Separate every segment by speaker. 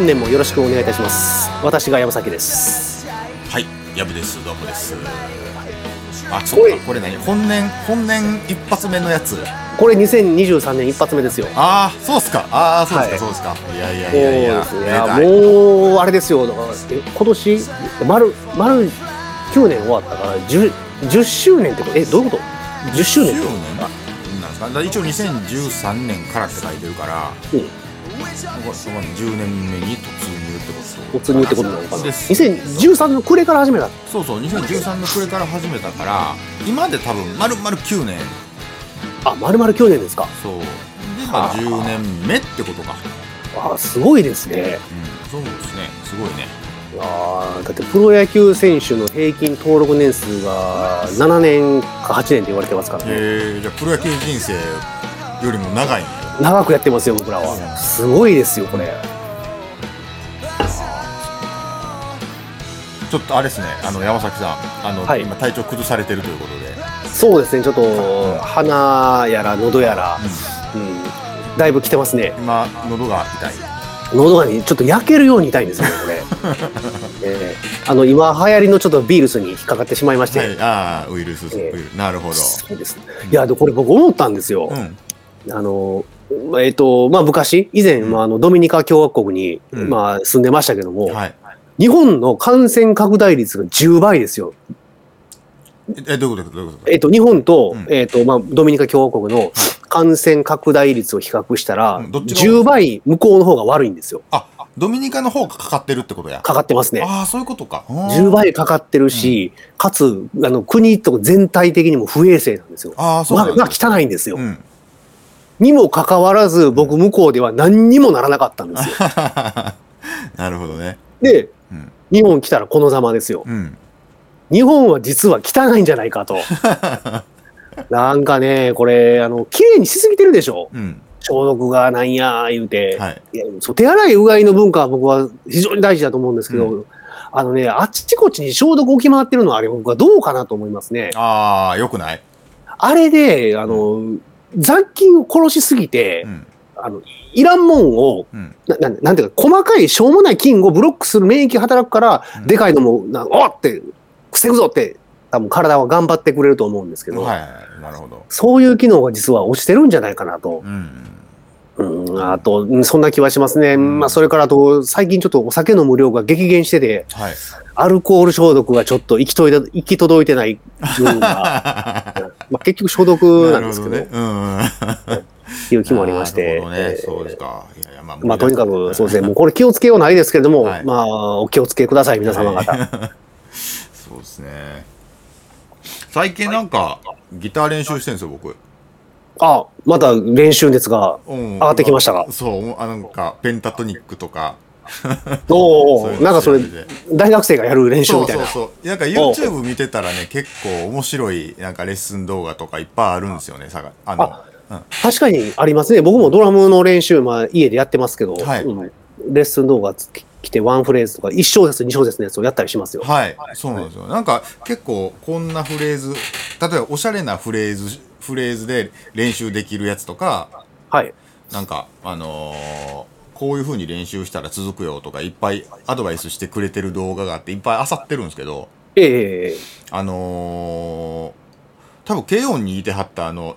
Speaker 1: 本年もよろしくお願いいたします。私が山崎です。
Speaker 2: はい、やぶです。どうもです。あ、そっか、これ何？本年、本年一発目のやつ？
Speaker 1: これ2023年一発目ですよ。
Speaker 2: ああ、そうっすか。ああ、そうですか、
Speaker 1: はい
Speaker 2: そうですか。いやいやいやいや。
Speaker 1: ですね。もうあれですよ。だか今年丸丸9年終わったから 10, 10周年ってこと？えどういうこと？10周年って
Speaker 2: 10年？なんですか？一応2013年からって書いてるから、
Speaker 1: うん
Speaker 2: 10年目に突入ってこと
Speaker 1: 突入ってことなのかな？
Speaker 2: です。
Speaker 1: 2013の暮れから始めた？
Speaker 2: そうそう、2013の暮れから始めたから、今で多分丸々9年。
Speaker 1: あ丸々9年ですか。
Speaker 2: そう。で、まあ
Speaker 1: はあ。
Speaker 2: 10年目ってことか。
Speaker 1: あすごいですね。
Speaker 2: うん、そうですね。すごいね。
Speaker 1: あーだってプロ野球選手の平均登録年数が7年か8年って言われてますからね。
Speaker 2: えー、じゃあプロ野球人生よりも長いんや
Speaker 1: 長くやってますよ僕らは。すごいですよこれ。
Speaker 2: ちょっとあれですねあの山崎さんあの、
Speaker 1: はい。
Speaker 2: 今体調崩されてるということで、
Speaker 1: そうですねちょっと鼻やら喉やら、うん、だいぶ来てますね。
Speaker 2: 今喉が痛い。
Speaker 1: 喉がねちょっと焼けるように痛いんですよねこれ、えーあの今流行りのちょっとビールスに引っかかってしまいまして、
Speaker 2: はいああウイルス、
Speaker 1: ええ。
Speaker 2: ウイルス。なるほど。
Speaker 1: そうです。いやでこれ僕思ったんですよ、
Speaker 2: うん。
Speaker 1: あのえっ、とまあ昔以前、
Speaker 2: うん。
Speaker 1: まあ、あのドミニカ共和国に、
Speaker 2: うん。
Speaker 1: まあ、住んでましたけども、
Speaker 2: はい。
Speaker 1: 日本の感染拡大率が10倍ですよ。
Speaker 2: えどういうこと？どういうこと？
Speaker 1: えっ、と、日本と、
Speaker 2: うん。
Speaker 1: えっ、と、まあ、ドミニカ共和国の感染拡大率を比較したら、
Speaker 2: うんどっちが
Speaker 1: ？10倍向こうの方が悪いんですよ。
Speaker 2: あドミニカの方がかかってるってことや。
Speaker 1: かかってますね。
Speaker 2: ああそういうことか。
Speaker 1: 10倍かかってるし、かつ、あの、国とか全体的にも不衛生なんですよ。
Speaker 2: ああそうな
Speaker 1: まあ、
Speaker 2: んだ
Speaker 1: 汚いんですよ。
Speaker 2: うん
Speaker 1: にもかかわらず、僕向こうでは何にもならなかったんですよ。
Speaker 2: なるほどね。
Speaker 1: で、
Speaker 2: うん。
Speaker 1: 日本来たらこのざまですよ。
Speaker 2: うん。
Speaker 1: 日本は実は汚いんじゃないかと。なんかね、これ、あの、綺麗にしすぎてるでしょ。
Speaker 2: うん。
Speaker 1: 消毒がなんや言うて、
Speaker 2: はい。
Speaker 1: いやそう手洗いうがいの文化は僕は非常に大事だと思うんですけど、
Speaker 2: う
Speaker 1: あのね、あっちこっちに消毒を決まってるのはあれ僕はどうかなと思いますね。
Speaker 2: ああよくない。
Speaker 1: あれで、あの、雑菌を殺しすぎて
Speaker 2: う、ん。
Speaker 1: あの、いらんもんを、
Speaker 2: うん。
Speaker 1: ななんなんていうか、細かいしょうもない菌をブロックする免疫が働くから、
Speaker 2: うん。
Speaker 1: でかいのも、なおっって、防ぐぞって、多分体は頑張ってくれると思うんですけど、
Speaker 2: はいはいなるほど。
Speaker 1: そういう機能が実は落ちてるんじゃないかなと。
Speaker 2: うん。
Speaker 1: うん、あと、うんそんな気はしますね。まあ、それからあと、最近ちょっとお酒の無料が激減してて、
Speaker 2: はい
Speaker 1: アルコール消毒がちょっと行き届いて 行き届いてない部分が、まあ、結局消毒なんですけど、
Speaker 2: どね。うん
Speaker 1: いう気もありまして
Speaker 2: そうですか。いやいや、まあ、
Speaker 1: まあ、とにかく、そうですね、もうこれ気をつけようないですけれども、
Speaker 2: はい
Speaker 1: まあ、お気をつけください、皆様方。
Speaker 2: そうですね。最近なんか、ギター練習してるんですよ、僕。
Speaker 1: あ、また練習熱が
Speaker 2: 上
Speaker 1: 上がってきましたか。
Speaker 2: そう、あなんか、ペンタトニックとか。
Speaker 1: おおなんかそれ大学生がやる練習
Speaker 2: そう
Speaker 1: みたいな。
Speaker 2: そうそう。なんか YouTube 見てたらね、結構面白い、なんかレッスン動画とかいっぱいあるんですよね、さが、あの、うん
Speaker 1: 確かにありますね。僕もドラムの練習、まあ、家でやってますけど、
Speaker 2: はい
Speaker 1: うんレッスン動画つ来て、ワンフレーズとか、1小節、2小節のやつをやったりしますよ。
Speaker 2: はい、そうなんですよ。なんか結構こんなフレーズ、例えばおしゃれなフレーズ、フレーズで練習できるやつとか、
Speaker 1: はい。
Speaker 2: なんか、あのーこういう風に練習したら続くよとかいっぱいアドバイスしてくれてる動画があっていっぱい漁ってるんですけど、
Speaker 1: ええええ
Speaker 2: あのー多分慶音にいてはったあの、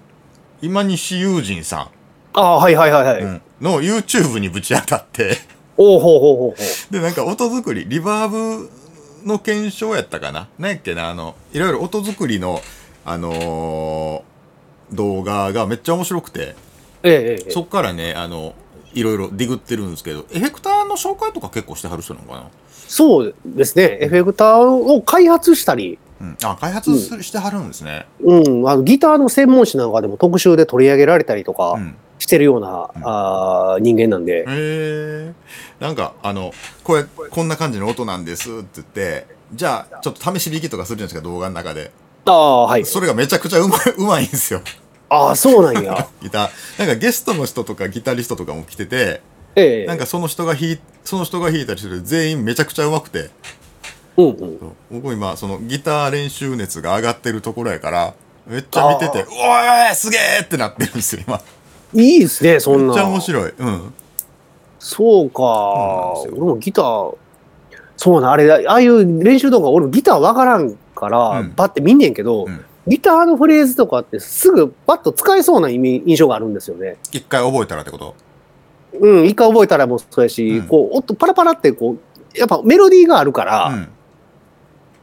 Speaker 2: 今西友人さ
Speaker 1: ああ、はいはいはいはい。
Speaker 2: ん、うん。の YouTube にぶち当たって、
Speaker 1: おおほうほうほうほう。
Speaker 2: で、なんか音作り、リバーブの検証やったかな？なんやっけな？あの、いろいろ音作りの、あのー動画がめっちゃ面白くて、
Speaker 1: ええええ。
Speaker 2: そっからね、あの、いろいろディグってるんですけど、エフェクターの紹介とか結構してはる人なのかな？
Speaker 1: そうですね。エフェクターを開発したり、
Speaker 2: うん。あ、開発してはるんですね。
Speaker 1: うん、あのギターの専門誌なんかでも特集で取り上げられたりとか
Speaker 2: うん。
Speaker 1: してるような、
Speaker 2: ん
Speaker 1: あー人間なんで
Speaker 2: へ、え。なんか、あの、これ、こんな感じの音なんですって言って、じゃあ、ちょっと試し弾きとかするじゃないですか、動画の中で。
Speaker 1: ああ、はい。
Speaker 2: それがめちゃくちゃうまい、うまいんですよ。
Speaker 1: ああ、そうなんや。
Speaker 2: ギター。なんかゲストの人とかギタリストとかも来てて、
Speaker 1: ええ
Speaker 2: なんかその人が弾い、その人が弾いたりする全員めちゃくちゃうまくて、
Speaker 1: うんうん。
Speaker 2: 僕今そのギター練習熱が上がってるところやから、めっちゃ見てて、うおいすげえってなってるんですよ、今。
Speaker 1: いいですね、そんな。
Speaker 2: めっちゃ面白い。うん。
Speaker 1: そうか。
Speaker 2: そう
Speaker 1: 俺もギター、そうな、あれ、ああいう練習動画、俺もギターわからんから、
Speaker 2: うん
Speaker 1: パッて見んねんけど、
Speaker 2: うん
Speaker 1: ギターのフレーズとかってすぐパッと使えそうな意味印象があるんですよね。
Speaker 2: 一回覚えたらってこと？
Speaker 1: うん、一回覚えたらもうそうやし、
Speaker 2: うん
Speaker 1: こう、音パラパラってこう、やっぱメロディーがあるから、
Speaker 2: うん。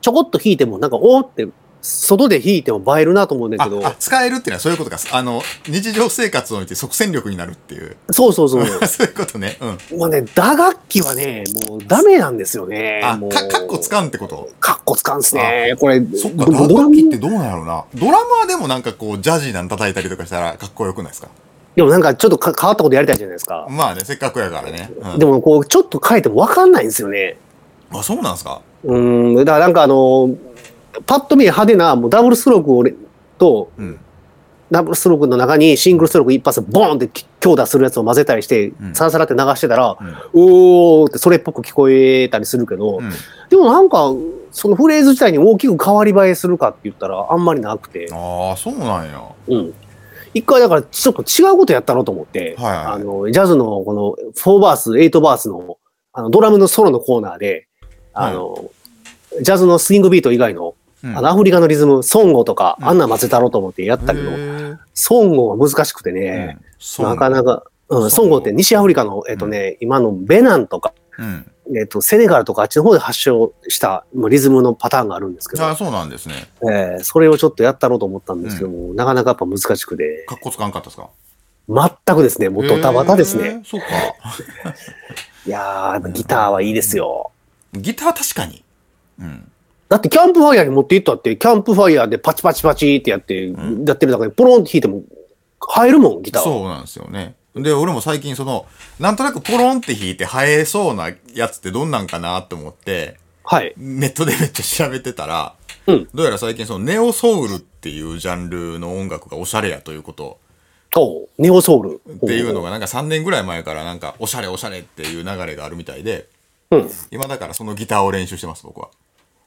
Speaker 1: ちょこっと弾いてもなんか、おーって、外で弾いても映えるなと思うんだけど、
Speaker 2: 使えるっていうのはそういうことか。あの日常生活を見て即戦力になるっていう。
Speaker 1: そうそうそう。
Speaker 2: そう。いうことね。うん。
Speaker 1: もうね、打楽器はね、もうダメなんですよね。
Speaker 2: あかかっこつかんってこと？
Speaker 1: かっこつかんすね。これ、
Speaker 2: そっか
Speaker 1: ド
Speaker 2: 打楽器ってどうなんやろうな？ドラムはでもなんかこうジャジーなん叩いたりとかしたらかっこよくないですか？
Speaker 1: でもなんかちょっとか変わったことやりたいじゃないですか。
Speaker 2: まあねせっかくやからね、うん。
Speaker 1: でもこう、ちょっと変えても分かんないんですよね。
Speaker 2: あそうなんですか？
Speaker 1: うん、だからなんかあの、パッと見派手なもうダブルストロークをと、
Speaker 2: うん。
Speaker 1: ダブルストロークの中にシングルストローク一発ボーンって強打するやつを混ぜたりして、
Speaker 2: うん。
Speaker 1: サラサラって流してたら、
Speaker 2: うん。
Speaker 1: おーってそれっぽく聞こえたりするけど、
Speaker 2: うん。
Speaker 1: でもなんか、そのフレーズ自体に大きく変わり映えするかって言ったらあんまりなくて、
Speaker 2: ああそうなんや。
Speaker 1: うん。一回だからちょっと違うことやったろうと思って、
Speaker 2: はいはい。
Speaker 1: あの、ジャズのこの4バース、8バースのあのドラムのソロのコーナーで、あの、ジャズのスイングビート以外の
Speaker 2: うん。
Speaker 1: あのアフリカのリズム、ソンゴとか、
Speaker 2: うん。
Speaker 1: あんなん混ぜたろうと思ってやったけど、
Speaker 2: へー。
Speaker 1: ソンゴは難しくてね、
Speaker 2: そう
Speaker 1: なかなか、うん、
Speaker 2: ソンゴ
Speaker 1: って西アフリカの、えっとね、今のベナンとか、
Speaker 2: うん。
Speaker 1: えっと、セネガルとかあっちの方で発祥したまあリズムのパターンがあるんですけど、
Speaker 2: あそうなんですね。
Speaker 1: えーそれをちょっとやったろうと思ったんですけども、なかなかやっぱ難しくて、
Speaker 2: かっこつかんかったですか？
Speaker 1: 全くですね、もうドタバタですね。
Speaker 2: そうか。
Speaker 1: いやギターはいいですよ。
Speaker 2: ギター確かに。うん
Speaker 1: だってキャンプファイヤーに持って行ったって、キャンプファイヤーでパチパチパチってやって、
Speaker 2: ん
Speaker 1: やってる中でポロンって弾いても入るもん、ギターは。
Speaker 2: そうなんですよね。で、俺も最近その、なんとなくポロンって弾いて生えそうなやつってどんなんかなって思って、
Speaker 1: はい。
Speaker 2: ネットでめっちゃ調べてたら、
Speaker 1: うん
Speaker 2: どうやら最近そのネオソウルっていうジャンルの音楽がおしゃれやということ
Speaker 1: おうネオソウル。
Speaker 2: っていうのがなんか3年ぐらい前からなんかおしゃれおしゃれっていう流れがあるみたいで、
Speaker 1: うん。
Speaker 2: 今だからそのギターを練習してます、僕は。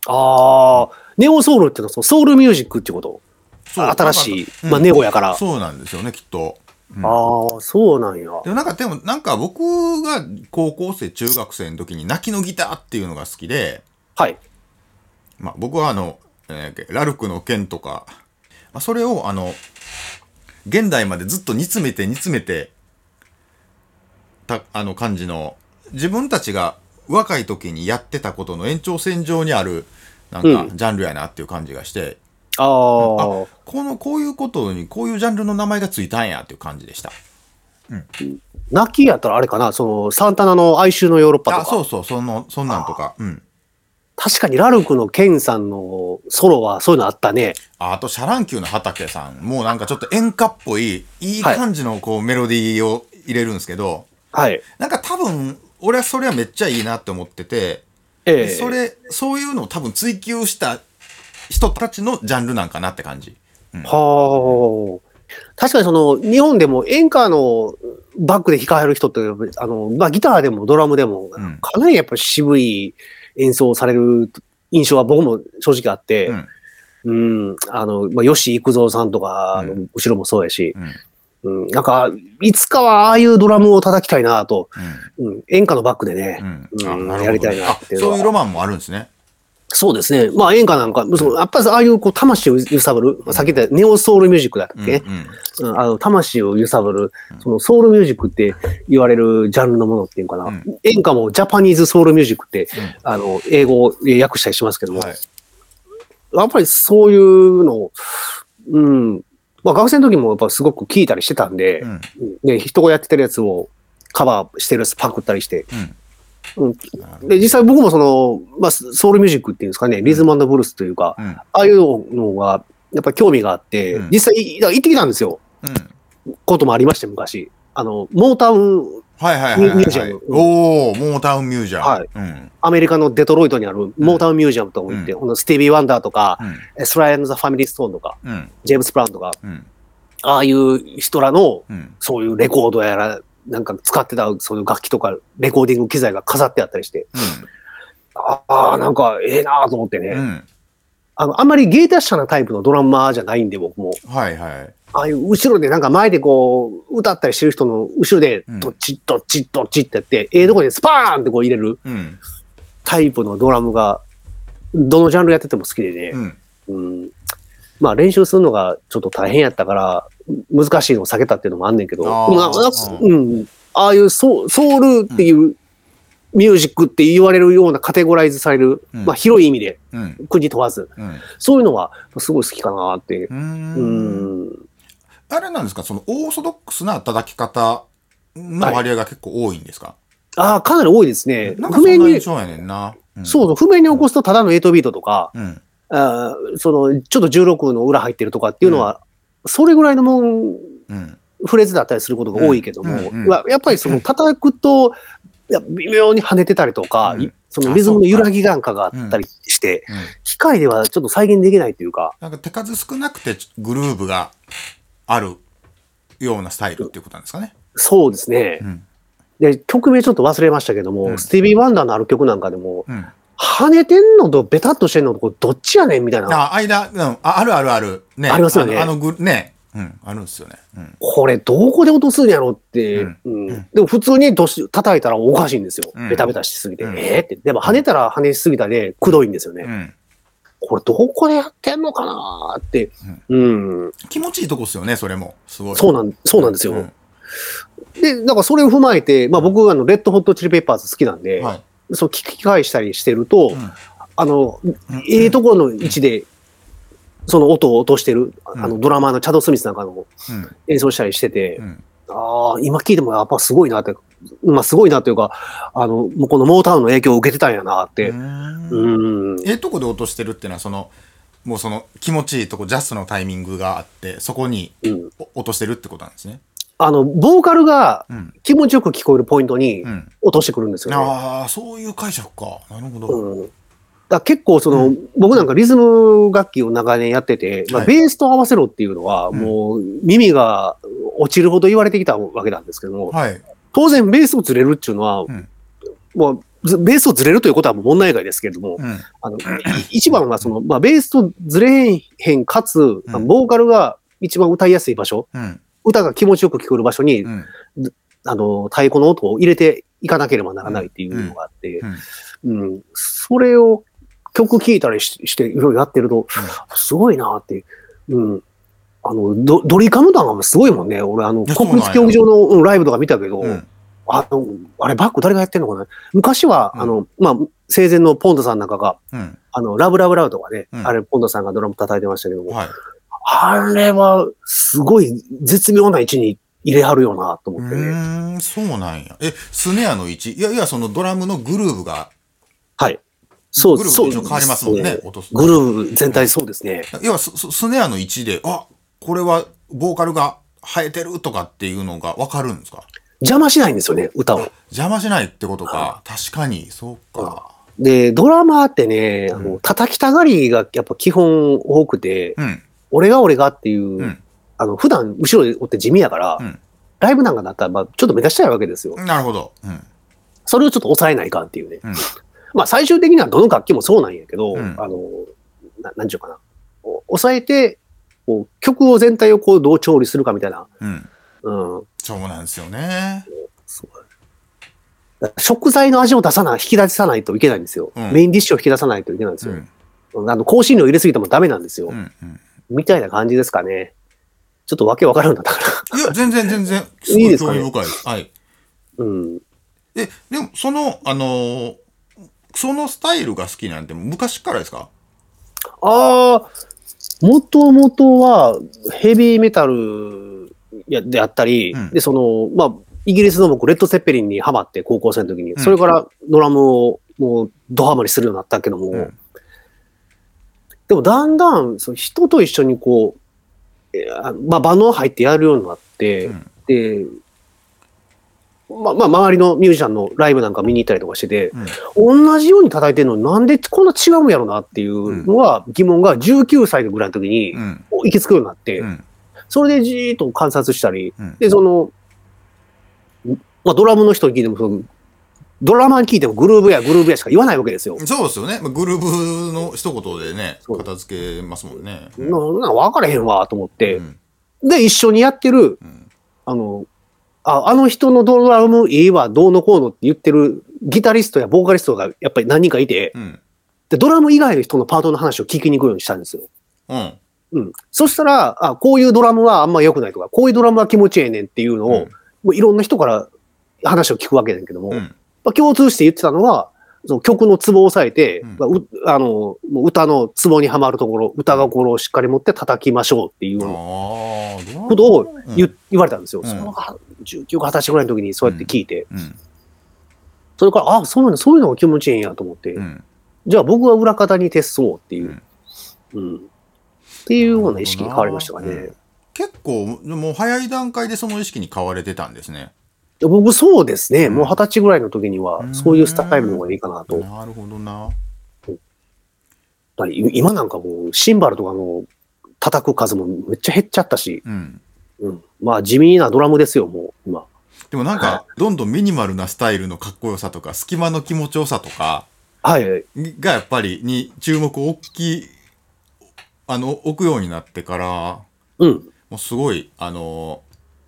Speaker 1: ああ、ネオソウルってのはソウルミュージックってこと？新しい
Speaker 2: うん
Speaker 1: まあネオやから。
Speaker 2: そうなんですよね、きっと。うん
Speaker 1: ああ、そうなんや。
Speaker 2: でもなんか、でもなんか僕が高校生、中学生の時に泣きのギターっていうのが好きで、
Speaker 1: はい。
Speaker 2: まあ、僕はあの、えーラルクの剣とか、まあ、それをあの、現代までずっと煮詰めて煮詰めて、た、あの感じの、自分たちが若い時にやってたことの延長線上にある、なんか、
Speaker 1: うん
Speaker 2: ジャンルやなっていう感じがして、
Speaker 1: ああ、
Speaker 2: この、こういうことに、こういうジャンルの名前がついたんやっていう感じでした。
Speaker 1: ナッキーやったらあれかな、そのサンタナの哀愁のヨーロッパと
Speaker 2: あ、
Speaker 1: か。
Speaker 2: そうそう、その、そんなんとか。うん。
Speaker 1: 確かにラルクのケンさんのソロはそういうのあったね。
Speaker 2: ああと、シャ乱Qのはたけさん。もうなんかちょっと演歌っぽい、いい感じのこう、メロディーを入れるんですけど、
Speaker 1: はい。
Speaker 2: なんか多分、俺はそれはめっちゃいいなって思ってて、
Speaker 1: ええ
Speaker 2: それ、そういうのを多分追求した人たちのジャンルなんかなって感じ。
Speaker 1: はあ。確かにその、日本でも演歌のバックで弾かれる人って、あの、まあギターでもドラムでも
Speaker 2: うん、
Speaker 1: かなりやっぱり渋い演奏される印象は僕も正直あって、
Speaker 2: うん。
Speaker 1: うん、あの、まあ、吉幾三さんとか、
Speaker 2: うん
Speaker 1: の後ろもそうやし、
Speaker 2: うん。
Speaker 1: うん、なんか、いつかはああいうドラムを叩きたいなと、
Speaker 2: うん。
Speaker 1: うん、演歌のバックでね、やりたいなっていう
Speaker 2: そういうロマンもあるんですね。
Speaker 1: そうですね。まあ演歌なんか、そうやっぱりああいうこう魂を揺さぶる、さっき言ったネオソウルミュージックだったっけ、
Speaker 2: うん。うん。
Speaker 1: うん。あの魂を揺さぶる、そのソウルミュージックって言われるジャンルのものっていうのかな。
Speaker 2: うん。
Speaker 1: 演歌もジャパニーズソウルミュージックって、
Speaker 2: うん。
Speaker 1: あの、英語で訳したりしますけども、
Speaker 2: はい。
Speaker 1: やっぱりそういうのを、うん、まあ学生の時もやっぱすごく聞いたりしてたんで、
Speaker 2: うん。
Speaker 1: で、人がやってるやつをカバーしてるやつパクったりして、
Speaker 2: うん。
Speaker 1: うん、で、実際僕もその、まあ、ソウルミュージックっていうんですかね、リズムブルースというか、
Speaker 2: うん。
Speaker 1: ああいうのが、やっぱり興味があって、
Speaker 2: うん
Speaker 1: 実際い行ってきたんですよ。
Speaker 2: うん。
Speaker 1: こともありまして、昔。あの、モータウン、
Speaker 2: はいはいはいはい、
Speaker 1: ミュージアム
Speaker 2: おおモータウンミュージアム。
Speaker 1: はい
Speaker 2: うん。
Speaker 1: アメリカのデトロイトにあるモータウンミュージアムとか行って、
Speaker 2: うん
Speaker 1: スティービー・ワンダーとか、
Speaker 2: うん。
Speaker 1: スライアン・ザ・ファミリー・ストーンとか、
Speaker 2: うん。
Speaker 1: ジェームス・ブラウンとか、
Speaker 2: うん。
Speaker 1: ああいう人らの、
Speaker 2: うん。
Speaker 1: そういうレコードやら、なんか使ってたそういう楽器とか、レコーディング機材が飾ってあったりして、ああ、なんかええなと思ってね。あの、あんまり芸達者なタイプのドラマーじゃないんで、僕も。
Speaker 2: はいはい。
Speaker 1: ああいう後ろでなんか前でこう、歌ったりしてる人の後ろで
Speaker 2: うん、
Speaker 1: どっちどっちどっちってやって、ええとこでスパーンってこう入れる
Speaker 2: うん。
Speaker 1: タイプのドラムが、どのジャンルやってても好きでね、
Speaker 2: うん。
Speaker 1: うん。まあ練習するのがちょっと大変やったから、難しいのを避けたっていうのもあんねんけど、
Speaker 2: あ
Speaker 1: うん。ああいうソソウルっていうミュージックって言われるようなカテゴライズされる、
Speaker 2: うん
Speaker 1: まあ広い意味で、
Speaker 2: うん。
Speaker 1: 国問わず、
Speaker 2: うん。
Speaker 1: そういうのはすごい好きかなって。
Speaker 2: う
Speaker 1: ん。
Speaker 2: あれなんですか？そのオーソドックスな叩き方の割合が結構多いんですか、
Speaker 1: ああ、かなり多いですね。
Speaker 2: なんかそん
Speaker 1: 譜面に、
Speaker 2: な印象やねんな。うん
Speaker 1: そうそう、譜面に起こすとただの8ビートとか、
Speaker 2: うん。
Speaker 1: あーその、ちょっと16の裏入ってるとかっていうのは、それぐらいのもん、
Speaker 2: うん。
Speaker 1: フレーズだったりすることが多いけども、
Speaker 2: うんうんうん
Speaker 1: ややっぱりその叩くと、微妙に跳ねてたりとか、
Speaker 2: うん
Speaker 1: いそのリズムの揺らぎなんかがあったりして、
Speaker 2: うん。
Speaker 1: 機械ではちょっと再現できないというか、
Speaker 2: なんか手数少なくてグルーブがあるようなスタイルっていうことなんですかね。
Speaker 1: そうですね。
Speaker 2: うん。
Speaker 1: で、曲名ちょっと忘れましたけども、
Speaker 2: うん
Speaker 1: スティービー・ワンダーのある曲なんかでも、
Speaker 2: うん。
Speaker 1: 跳ねてんのとベタっとしてんのとどっちやねんみたいな。
Speaker 2: あ、間、うん、ああるあるある。ね。
Speaker 1: ありますよね
Speaker 2: あの、あのグね。うん、あるんですよね。うん。
Speaker 1: これどこで落とすんやろって、
Speaker 2: うん
Speaker 1: でも普通に年叩いたらおかしいんですよ。
Speaker 2: うん
Speaker 1: ベタベタしすぎて。
Speaker 2: うん
Speaker 1: えーって。でも跳ねたら跳ねしすぎたで、くどいんですよね。
Speaker 2: うん。
Speaker 1: これどこでやってんのかなーって。うん。
Speaker 2: 気持ちいいとこっすよね、それも。すごい。
Speaker 1: そうなん、そうなんですよ。
Speaker 2: うん
Speaker 1: で、だからそれを踏まえて、まあ僕あの、レッドホットチリペッパーズ好きなんで、
Speaker 2: はい。
Speaker 1: そう聞き返したりしてると、
Speaker 2: うん
Speaker 1: あの、
Speaker 2: うん
Speaker 1: ええところの位置で、その音を落としてる、
Speaker 2: うん
Speaker 1: あの、ドラマーのチャド・スミスなんかの
Speaker 2: うん。
Speaker 1: 演奏したりしてて、
Speaker 2: うん。
Speaker 1: ああ、今聞いてもやっぱすごいなって、まあすごいなというか、あの、もうこのモータウンの影響を受けてたんやなって。
Speaker 2: う
Speaker 1: うんん。
Speaker 2: ええとこで落としてるっていうのは、その、もうその気持ちいいとこ、ジャストのタイミングがあって、そこに
Speaker 1: うん。
Speaker 2: お落としてるってことなんですね？
Speaker 1: あの、ボーカルが
Speaker 2: うん。
Speaker 1: 気持ちよく聞こえるポイントに
Speaker 2: うん。
Speaker 1: 落としてくるんですよね。
Speaker 2: ああ、そういう解釈か。なるほど。
Speaker 1: うん。だ結構その、僕なんかリズム楽器を長年やってて、まあ、
Speaker 2: はい
Speaker 1: ベースと合わせろっていうのは、
Speaker 2: うん
Speaker 1: もう耳が落ちるほど言われてきたわけなんですけども、
Speaker 2: はい。
Speaker 1: 当然ベースをずれるっていうのは、うずベースをずれるということはもう問題外ですけれども、
Speaker 2: うん。
Speaker 1: あの、い一番はその、まあ、ベースとずれへん、かつ、ボーカルが一番歌いやすい場所、
Speaker 2: うん。
Speaker 1: 歌が気持ちよく聞こえる場所に、
Speaker 2: うん。
Speaker 1: あの、太鼓の音を入れていかなければならないっていうのがあって、うん、それを曲聴いたりしして、いろいろやってると、すごいなって、うん。あの、ドドリカム弾がすごいもんね。俺、あの、国立競技場のうんライブとか見たけど、
Speaker 2: うん。
Speaker 1: あの、あれ、バック誰がやってんのかな昔は、
Speaker 2: うん
Speaker 1: あの、まあ、生前のポンドさんなんかが、
Speaker 2: うん。
Speaker 1: あの、ラブラブラブとかね、
Speaker 2: うん
Speaker 1: あれ、ポンドさんがドラム叩いてましたけども、
Speaker 2: はい。
Speaker 1: あれは、すごい絶妙な位置に入れはるよな、と
Speaker 2: う
Speaker 1: 思ってね。
Speaker 2: ーん、そうなんや。え、スネアの位置？いやいや、そのドラムのグルーブが、
Speaker 1: はい。そう、そう
Speaker 2: 変わりますもんね。
Speaker 1: グルーブ全体そうですね。
Speaker 2: 要はス、ススネアの位置で、あ、これはボーカルが生えてるとかっていうのがわかるんですか？
Speaker 1: 邪魔しないんですよね、歌を。
Speaker 2: 邪魔しないってことか。確かに、そうか。
Speaker 1: で、ドラマーってね、あ
Speaker 2: う
Speaker 1: の、叩きたがりがやっぱ基本多くて、
Speaker 2: うん。
Speaker 1: 俺が俺がっていう、
Speaker 2: うん。
Speaker 1: あの、普段後ろでおって地味やから、
Speaker 2: うん
Speaker 1: ライブなんかだったら、まあ、ちょっと目立ちたいわけですよ。
Speaker 2: なるほど。うん。
Speaker 1: それをちょっと抑えないかんっていうね。
Speaker 2: うん
Speaker 1: まあ、最終的にはどの楽器もそうなんやけど、
Speaker 2: うん
Speaker 1: あの、ななんちゅうかな。お抑えて、こう曲を全体をこうどう調理するかみたいな。
Speaker 2: うん。
Speaker 1: うん。
Speaker 2: そうなんですよね。
Speaker 1: 食材の味を出さない、引き出さないといけないんですよ。
Speaker 2: うん
Speaker 1: メインディッシュを引き出さないといけないんですよ。
Speaker 2: うん。
Speaker 1: うんあの、香辛料入れすぎてもダメなんですよ。
Speaker 2: うん。うん。
Speaker 1: みたいな感じですかね。ちょっとわけわからんだったか
Speaker 2: いや、全然全然、す
Speaker 1: い
Speaker 2: ごい
Speaker 1: いですかね。
Speaker 2: はい。
Speaker 1: ら。うん。
Speaker 2: え、でも、その、あのーそのスタイルが好きなんて昔からですか？
Speaker 1: ああ、もともとはヘビーメタルやであったり、
Speaker 2: うん。
Speaker 1: で、その、まあ、イギリスの僕、レッド・セッペリンにハマって、高校生の時に、
Speaker 2: ん。
Speaker 1: それからドラムをもうドハマりするようになったけども、
Speaker 2: うん。
Speaker 1: でもだんだんその人と一緒にこう、まあ、バンド入ってやるようになって、
Speaker 2: うん。
Speaker 1: で、まあ、まあ、周りのミュージシャンのライブなんか見に行ったりとかしてて、
Speaker 2: うん
Speaker 1: 同じように叩いてるのになんでこんな違うんやろなっていうのは疑問が19歳ぐらいの時に
Speaker 2: うん。
Speaker 1: 行き着くようになって、
Speaker 2: うん。
Speaker 1: それでじーっと観察したり、
Speaker 2: うん
Speaker 1: で、その、まあ、ドラムの人に聞いてもその、ドラマに聞いてもグルーブやグルーブやしか言わないわけですよ。
Speaker 2: そうですよね。まあグルーブの一言でね、片付けますもんね。
Speaker 1: ななんか分からへんわと思って、
Speaker 2: うん
Speaker 1: で、一緒にやってる、
Speaker 2: うん
Speaker 1: あの、ああの人のドラムいいわ、どうのこうのって言ってるギタリストやボーカリストがやっぱり何人かいて、
Speaker 2: うん。
Speaker 1: で、ドラム以外の人のパートの話を聞きに行くようにしたんですよ。
Speaker 2: うん。
Speaker 1: うん。そしたら、あ、こういうドラムはあんま良くないとか、こういうドラムは気持ちええねんっていうのを、
Speaker 2: うん
Speaker 1: もういろんな人から話を聞くわけだけども、
Speaker 2: うん。
Speaker 1: まあ、共通して言ってたのは、その曲のツボを押さえて、
Speaker 2: うん
Speaker 1: まあうあの、もう歌のツボにはまるところ、歌心をしっかり持って叩きましょうっていう
Speaker 2: ああ、
Speaker 1: ことを言,、
Speaker 2: うん
Speaker 1: 言われたんですよ。
Speaker 2: うん
Speaker 1: そのが19か20歳ぐらいの時にそうやって聞いて、
Speaker 2: うん。
Speaker 1: それから、あ、そういうの、そういうのが気持ちいいんやと思って、
Speaker 2: うん。
Speaker 1: じゃあ僕は裏方に徹そうっていう、うん。っていうような意識に変わりましたかね。
Speaker 2: うん結構、もう早い段階でその意識に変われてたんですね。
Speaker 1: 僕そうですね、
Speaker 2: うん
Speaker 1: もう二十歳ぐらいの時には
Speaker 2: う、ん
Speaker 1: そういうスタイルの方がいいかなと。
Speaker 2: なるほどな。
Speaker 1: 今なんかもう、シンバルとかの叩く数もめっちゃ減っちゃったし、
Speaker 2: うん。
Speaker 1: うん。まあ地味なドラムですよ、もう、今。
Speaker 2: でもなんか、どんどんミニマルなスタイルのかっこよさとか、隙間の気持ちよさとか、
Speaker 1: はい。
Speaker 2: がやっぱりに注目を大きい、あの、置くようになってから、
Speaker 1: うん。
Speaker 2: もうすごい、あの、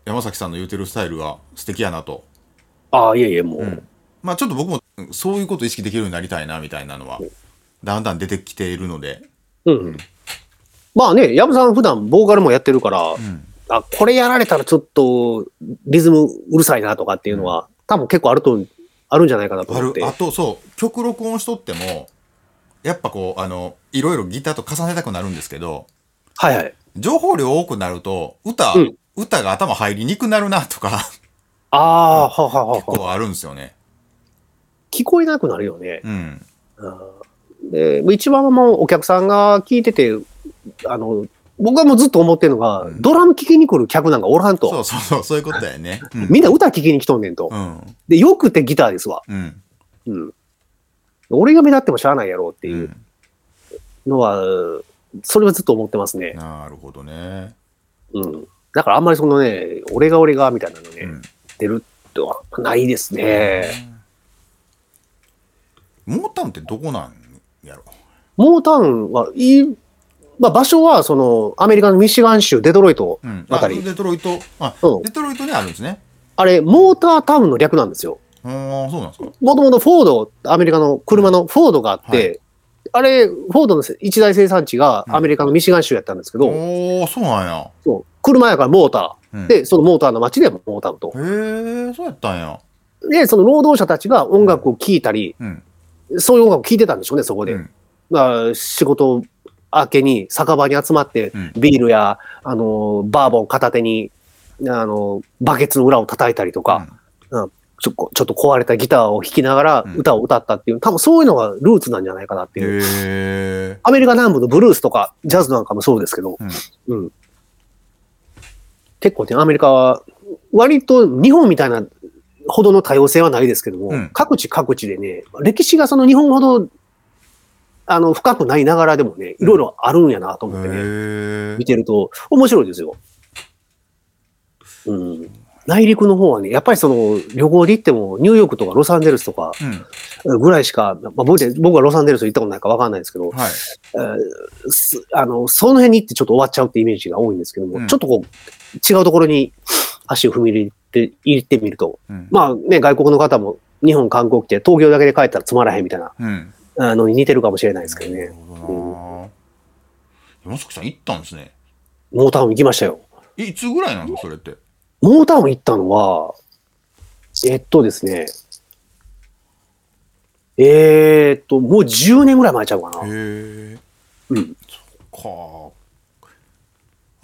Speaker 2: 山崎さんの言うてるスタイルが素敵やなと。
Speaker 1: ああ、いえいえ、もう。
Speaker 2: うんまあちょっと僕もうんそういうことを意識できるようになりたいなみたいなのは、だんだん出てきているので、
Speaker 1: うん。うん。まあね、矢部さん普段ボーカルもやってるから、
Speaker 2: うん。
Speaker 1: あ、これやられたらちょっとリズムうるさいなとかっていうのは、多分結構あると、あるんじゃないかなと
Speaker 2: あ
Speaker 1: 思って。
Speaker 2: るあとそう曲録音しとってもやっぱこうあのいろいろギターと重ねたくなるんですけど
Speaker 1: はいはい。
Speaker 2: 情報量多くなると歌、
Speaker 1: うん
Speaker 2: 歌が頭入りにくくなるなとか
Speaker 1: ああ、はははは。
Speaker 2: 結構あるんですよね。
Speaker 1: 聞こえなくなるよね。
Speaker 2: うん。
Speaker 1: で、一番もうお客さんが聞いてて、あの、僕はもうずっと思ってるのが、
Speaker 2: うん
Speaker 1: ドラム聴きに来る客なんかおらんと。
Speaker 2: そうそうそうそういうことだよね。うん。
Speaker 1: みんな歌聴きに来とんねんと。
Speaker 2: うん。
Speaker 1: で、よくてギターですわ。
Speaker 2: うん。
Speaker 1: うん。俺が目立ってもしゃあないやろうっていう
Speaker 2: うん
Speaker 1: のは、それはずっと思ってますね。
Speaker 2: なるほどね。
Speaker 1: うん。だからあんまりそのね、俺が俺がみたいなのね、
Speaker 2: うん。
Speaker 1: 出るってはないですね。
Speaker 2: モータウンってどこなんやろ？
Speaker 1: モータウンはいい、まあ場所はそのアメリカのミシガン州デトロイト、
Speaker 2: うん。
Speaker 1: あたり
Speaker 2: デトロイト、あ、
Speaker 1: うん
Speaker 2: デトロイトにあるんですね。
Speaker 1: あれ、モータータウンの略なんですよ。
Speaker 2: ああ、そうなんですか。
Speaker 1: もともとフォード、アメリカの車のフォードがあって、あれ、フォードの一大生産地がアメリカのミシガン州やったんですけど、
Speaker 2: おお、そうなんや。
Speaker 1: そう車やからモータ
Speaker 2: うん
Speaker 1: ー。で、そのモーターの街でモータウンと。
Speaker 2: へえ、そうやったんや。
Speaker 1: で、その労働者たちが音楽を聴いたり、
Speaker 2: うん。
Speaker 1: そういう音楽を聴いてたんでしょうね、そこで。
Speaker 2: うん
Speaker 1: まあ、仕事明けに酒場に集まって、
Speaker 2: うん
Speaker 1: ビールや、あの、バーボン片手に、あの、バケツの裏を叩いたりとか、ちょこちょっと壊れたギターを弾きながら
Speaker 2: うん
Speaker 1: 歌を歌ったっていう、多分そういうのがルーツなんじゃないかなっていう。アメリカ南部のブルースとかジャズなんかもそうですけど、
Speaker 2: うん
Speaker 1: うん。結構ね、アメリカは、割と日本みたいなほどの多様性はないですけども、
Speaker 2: うん
Speaker 1: 各地各地でね、歴史がその日本ほど、あの、深くないながらでもね、いろいろあるんやなと思ってね、
Speaker 2: へえ
Speaker 1: 見。てると面白いですよ。うん。内陸の方はね、やっぱりその旅行で行ってもニューヨークとかロサンゼルスとか
Speaker 2: うん。
Speaker 1: ぐらいしか、まあ、僕はロサンゼルス行ったことないからわかんないですけど、
Speaker 2: はい。
Speaker 1: えーすあの、その辺に行ってちょっと終わっちゃうってイメージが多いんですけども、
Speaker 2: うん
Speaker 1: ちょっとこう、違うところに足を踏み入れて、入れてみると、
Speaker 2: うん。
Speaker 1: まあね、外国の方も日本観光来て東京だけで帰ったらつまらへんみたいな
Speaker 2: うん。
Speaker 1: あのに似てるかもしれないですけどね。
Speaker 2: どな。山崎さん行ったんですね。
Speaker 1: モータウン行きましたよ。
Speaker 2: えいつぐらいなんですか、それって？
Speaker 1: モータウン行ったのは、えっとですね、えーっと、もう10年ぐらい前ちゃうかな。
Speaker 2: へえ。
Speaker 1: うん。
Speaker 2: か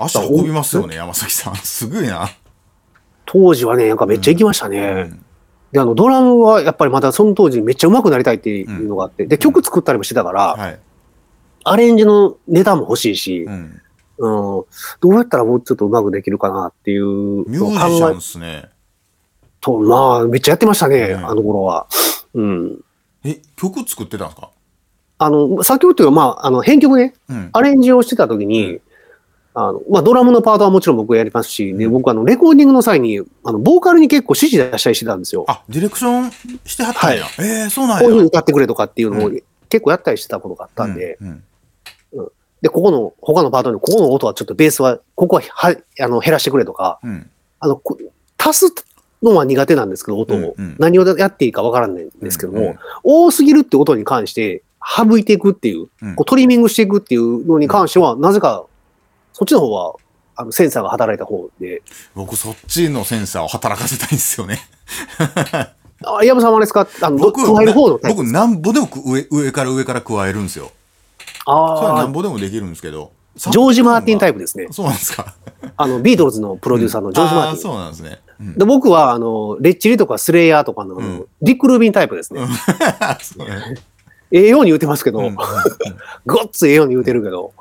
Speaker 2: 足運びますよね、山崎さん。すごいな。
Speaker 1: 当時はね、なんかめっちゃ行きましたね。
Speaker 2: うん
Speaker 1: で、あの、ドラムはやっぱりまたその当時めっちゃ上手くなりたいっていうのがあって、で、曲作ったりもしてたから、
Speaker 2: はい。
Speaker 1: アレンジのネタも欲しいし、
Speaker 2: うん。
Speaker 1: うん、どうやったらもうちょっと上手くできるかなっていう
Speaker 2: ミュージシャンですね。
Speaker 1: と、まあ、めっちゃやってましたね、
Speaker 2: うん
Speaker 1: あの頃は。うん。
Speaker 2: え、曲作ってたんですか？
Speaker 1: あの、先ほど言うまあ、あの、編曲ね、
Speaker 2: うん。
Speaker 1: アレンジをしてた時に、
Speaker 2: うん
Speaker 1: あの、まあ、ドラムのパートはもちろん僕やりますし、で、
Speaker 2: うん
Speaker 1: 僕あの、レコーディングの際に、あの、ボーカルに結構指示出したりしてたんですよ。
Speaker 2: あ、ディレクションしてはったんや。ええそうなんや。
Speaker 1: こういうふうに歌ってくれとかっていうのを
Speaker 2: う
Speaker 1: 結構やったりしてたことがあったんで、
Speaker 2: うん。
Speaker 1: で、ここの、他のパートに、ここの音はちょっとベースは、ここははあの減らしてくれとか、
Speaker 2: うん。
Speaker 1: あの、こ足すのは苦手なんですけど、音を。
Speaker 2: うんうん
Speaker 1: 何をやっていいかわからないんですけども、
Speaker 2: うんうん
Speaker 1: 多すぎるって音に関して、省いていくっていう、
Speaker 2: うん
Speaker 1: こうトリミングしていくっていうのに関しては、なぜか、そっちの方は、あの、センサーが働いた方で、
Speaker 2: 僕、そっちのセンサーを働かせたいんですよね。
Speaker 1: あ、山さんはあれですか？あの、ど
Speaker 2: 僕、
Speaker 1: 加える方の
Speaker 2: 僕、なんぼでもく上上から上から加えるんですよ。それはな
Speaker 1: あ
Speaker 2: んぼでもできるんですけど。
Speaker 1: ジョージ・マーティンタイ
Speaker 2: プ。
Speaker 1: プですね。
Speaker 2: そうなんですか。
Speaker 1: あの、ビートルズのプロデューサーのジョージ・マーティン。
Speaker 2: あそうなんですね。うん
Speaker 1: で僕は、あの、レッチリとかスレイヤーとかの、
Speaker 2: ん
Speaker 1: ディック・ルービンタイプです ね。ええように言うてますけど、
Speaker 2: うんうん
Speaker 1: ごっつええように言うてるけど、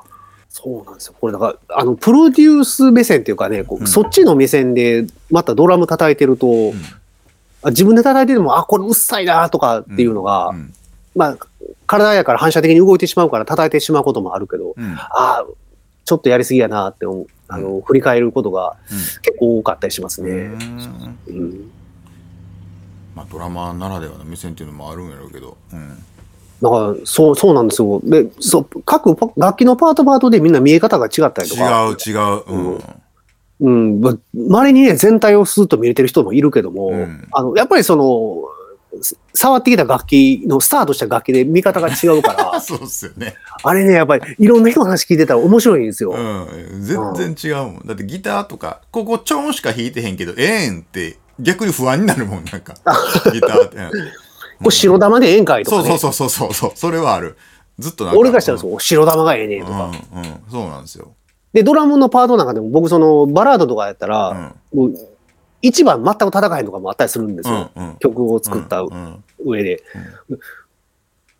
Speaker 1: そうなんですよ。これだから、あの、プロデュース目線っていうかね、こう
Speaker 2: うん
Speaker 1: そっちの目線で、またドラム叩いてると、あ自分で叩いてても、あ、これうっさいなとかっていうのが、
Speaker 2: うん
Speaker 1: まあ、体やから反射的に動いてしまうから叩いてしまうこともあるけど、
Speaker 2: うん
Speaker 1: あちょっとやりすぎやなって思う、あの、振り返ることが結構多かったりします
Speaker 2: う
Speaker 1: ね。
Speaker 2: ん
Speaker 1: うん。
Speaker 2: まあ、ドラマーならではの目線っていうのもあるんやろうけど。うん
Speaker 1: だから、そう、そうなんですよ。で、そう、各パ楽器のパートパートでみんな見え方が違ったりとか。
Speaker 2: 違う違う。うん
Speaker 1: うん。ま稀にね、全体をスーッと見れてる人もいるけども、
Speaker 2: うん
Speaker 1: あの、やっぱりその、す触ってきた楽器のスタートした楽器で見方が違うか
Speaker 2: あ
Speaker 1: ら、
Speaker 2: そうっすよね。
Speaker 1: あれね、やっぱりいろんな人の話聞いてたら面白いんですよ。
Speaker 2: うん。全然違うもん。だってギターとか、ここちょんしか弾いてへんけど、ええんって逆に不安になるもん、なんか。ギターって。うん
Speaker 1: これ白玉でええんかいとか、ね。
Speaker 2: そうそうそうそうそう。それはある。ずっとなんか。
Speaker 1: 俺がしたらそう、白玉がええねんとか。
Speaker 2: うんうん。そうなんですよ。
Speaker 1: で、ドラムのパートなんかでも僕そのバラードとかやったら、もう一番全く叩かへんとかもあったりするんですよ。
Speaker 2: うんうん
Speaker 1: 曲を作った
Speaker 2: うんうん
Speaker 1: 上で。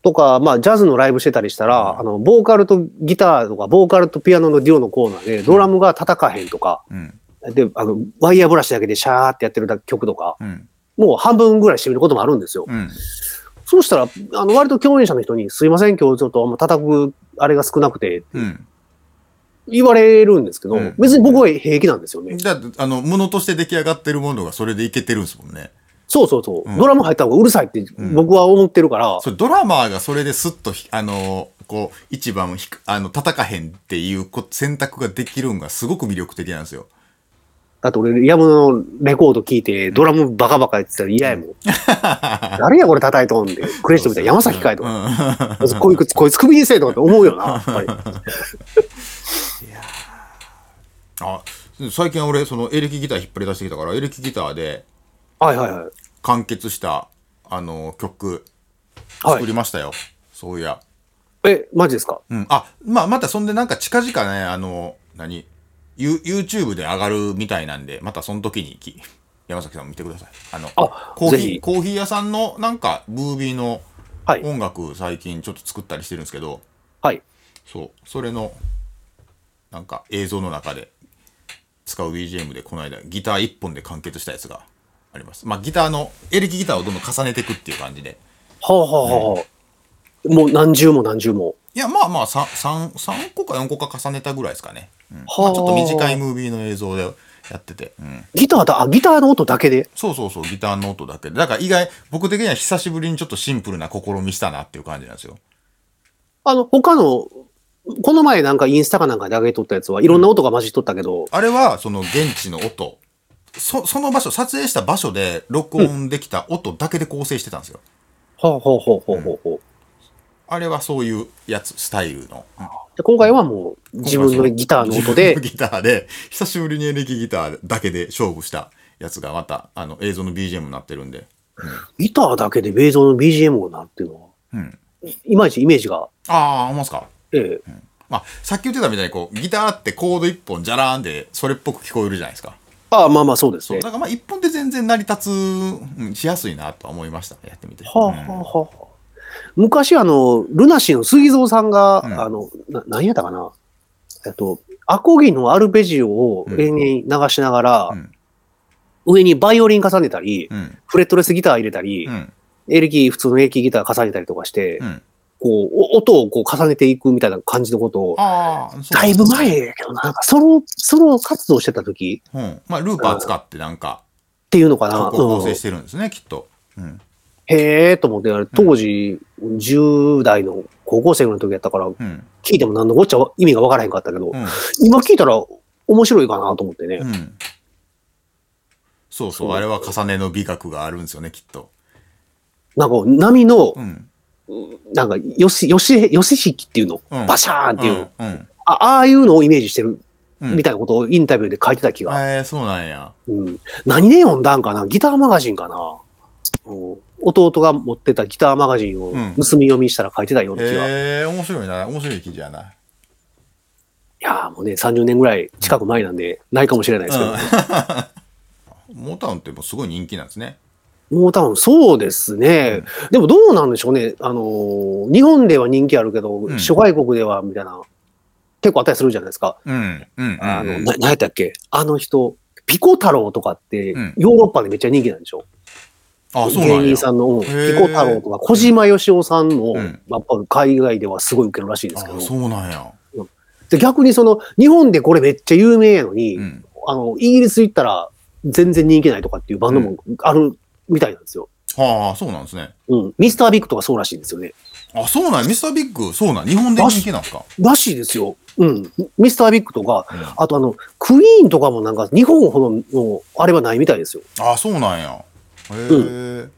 Speaker 1: とか、まあ、ジャズのライブしてたりしたら、あの、ボーカルとギターとか、ボーカルとピアノのデュオのコーナーで、ドラムが叩かへんとか、
Speaker 2: うん
Speaker 1: で、あの、ワイヤーブラシだけでシャーってやってる曲とか、
Speaker 2: うん
Speaker 1: もう半分ぐらいしてみることもあるんですよ。
Speaker 2: うん。
Speaker 1: そうしたら、あの、割と共演者の人に、すいません、今日ちょっとあんま叩く、あれが少なくて、
Speaker 2: うん。
Speaker 1: 言われるんですけど、
Speaker 2: うん。
Speaker 1: 別に僕は平気なんですよね。
Speaker 2: だあのものとして出来上がってるものがそれでいけてるんですもんね。
Speaker 1: そうそうそう。
Speaker 2: うん。
Speaker 1: ドラム入った方がうるさいって僕は思ってるから、
Speaker 2: それドラマーがそれですっとひあのこう一番あの叩かへんっていうこ選択ができるんがすごく魅力的なんですよ
Speaker 1: だって俺、ヤムのレコード聞いて、ドラムバカバカやってたら嫌やもん。誰やこれ叩いとんで。クレジットみたいな山崎かいとか。
Speaker 2: うん
Speaker 1: こいつ、こいつ首にせえとかって思うよな、やっぱり。
Speaker 2: あ最近俺そのエレキギター引っ張り出してきたからエレキギターで
Speaker 1: はいはいはい。
Speaker 2: 完結したあの曲
Speaker 1: はい。
Speaker 2: 作りましたよ、そういや
Speaker 1: え、マジですか？
Speaker 2: うん、あまあまたそんでなんか近々ねあの何？ユ YouTube で上がるみたいなんでまたその時にき山崎さんも見てくださいあの
Speaker 1: あ
Speaker 2: コーヒーコーヒー屋さんのなんかブービーの
Speaker 1: はい。
Speaker 2: 音楽最近ちょっと作ったりしてるんですけど
Speaker 1: はい。
Speaker 2: そうそれのなんか映像の中で使う BGM でこの間ギター1本で完結したやつがありますまあギターのエレキギターをどんどん重ねていくっていう感じで
Speaker 1: はあはあはあ。もう何重も何重も。
Speaker 2: いやまあまあ 3, 三三個か4個か重ねたぐらいですかね、うん。ま
Speaker 1: はあ
Speaker 2: あ、ちょっと短いムービーの映像でやってて、うん、
Speaker 1: ギターだ、あ、ギターの音だけで？
Speaker 2: そうそうそうギターの音だけで。だから意外僕的には久しぶりにちょっとシンプルな試みしたなっていう感じなんですよ。
Speaker 1: あの、他の、この前なんかインスタかなんかで上げとったやつはいろんな音が混じっとったけど、
Speaker 2: あれはその現地の音。そその場所撮影した場所で録音できた音だけで構成してたんですよ、
Speaker 1: はあはあはあはあはあはあ。
Speaker 2: あれはそういうやつスタイルの、うん
Speaker 1: で今回はもう自分のギターの音で。
Speaker 2: ギターで久しぶりにエレキギターだけで勝負したやつがまたあの映像の BGM になってるんで。
Speaker 1: ギターだけでベーゾの BGM がなるっていうのは、
Speaker 2: うん。
Speaker 1: いまいちイメージが、
Speaker 2: ああ思いますか。
Speaker 1: ええ、
Speaker 2: まあ、さっき言ってたみたいにこうギターってコード1本じゃらーんでそれっぽく聞こえるじゃないですか。
Speaker 1: ああ、まあまあそうですね。
Speaker 2: そう。だからまあ1本で全然成り立つ、うんしやすいなとは思いましたやってみて。
Speaker 1: はあ、はあはあはあ、昔あの、ルナシーの杉蔵さんが、
Speaker 2: うん。
Speaker 1: あの、な、何やったかな？えっと、アコギのアルペジオを延々流しながら、
Speaker 2: うん。
Speaker 1: 上にバイオリン重ねたり、
Speaker 2: うん。
Speaker 1: フレットレスギター入れたり、
Speaker 2: うん。
Speaker 1: エレキ、普通のエレキギター重ねたりとかして、
Speaker 2: うん。
Speaker 1: こう、お音をこう重ねていくみたいな感じのことを、だいぶ前やけどな、なんかソロ、ソロ活動してた時
Speaker 2: うん。まあルーパー使ってなんか
Speaker 1: っていうのかな。
Speaker 2: 構成
Speaker 1: うん。
Speaker 2: してるんですねきっと、うん、
Speaker 1: へえと思って、あれ当時10代の高校生の時やったから、
Speaker 2: うん。
Speaker 1: 聞いても何のこっちゃ意味がわからへんかったけど、
Speaker 2: うん。
Speaker 1: 今聞いたら面白いかなと思ってね。
Speaker 2: うん。そうそう、あれは重ねの美学があるんですよね、きっと。
Speaker 1: なんか波の
Speaker 2: う、ん。
Speaker 1: なんか、よし、よし、よし引きっていうの、
Speaker 2: うん
Speaker 1: バシャーンっていう。あああいうのをイメージしてる
Speaker 2: うん
Speaker 1: みたいなことをインタビューで書いてた気が。
Speaker 2: えー、そうなんや。
Speaker 1: うん、何で読んだんかな？ギターマガジンかな、うん、弟が持ってたギターマガジンを
Speaker 2: うん
Speaker 1: 盗み読みしたら書いてたような気が。
Speaker 2: えー、面白いな。面白い記事やな。
Speaker 1: やーもうね、30年ぐらい近く前なんで、ないかもしれないですけど、
Speaker 2: モータウンってもうすごい人気なんですね。
Speaker 1: もう多分そうですね。でもどうなんでしょうね。あのー日本では人気あるけど、
Speaker 2: うん
Speaker 1: 諸外国ではみたいな、結構あったりするじゃないですか。
Speaker 2: うん。うん。
Speaker 1: あの、
Speaker 2: うん
Speaker 1: な、何やったっけ？あの人、ピコ太郎とかって
Speaker 2: うん、
Speaker 1: ヨーロッパでめっちゃ人気なんでしょ、
Speaker 2: うなんや。
Speaker 1: 芸人さんの、うんピ
Speaker 2: ー
Speaker 1: コ太郎とか、小島よしおさんも、
Speaker 2: うん
Speaker 1: やっぱ海外ではすごい受けるらしいですけど
Speaker 2: あ、、そうなんや。
Speaker 1: で逆にその、日本でこれめっちゃ有名やのに、
Speaker 2: うん。
Speaker 1: あの、イギリス行ったら全然人気ないとかっていうバンドもあるみたいなんですよ。
Speaker 2: はあ、そうなんですね。
Speaker 1: うん。ミスタービッグとかそうらしいんですよね。
Speaker 2: あ、そうなんや。ミスタービッグ、そうなん。日本で人気なんですか。
Speaker 1: らしいですよ。うん。ミスタービッグとか、
Speaker 2: うん
Speaker 1: あとあの、クイーンとかもなんか日本ほどのあれはないみたいですよ。
Speaker 2: あ、そうなんや。へえ。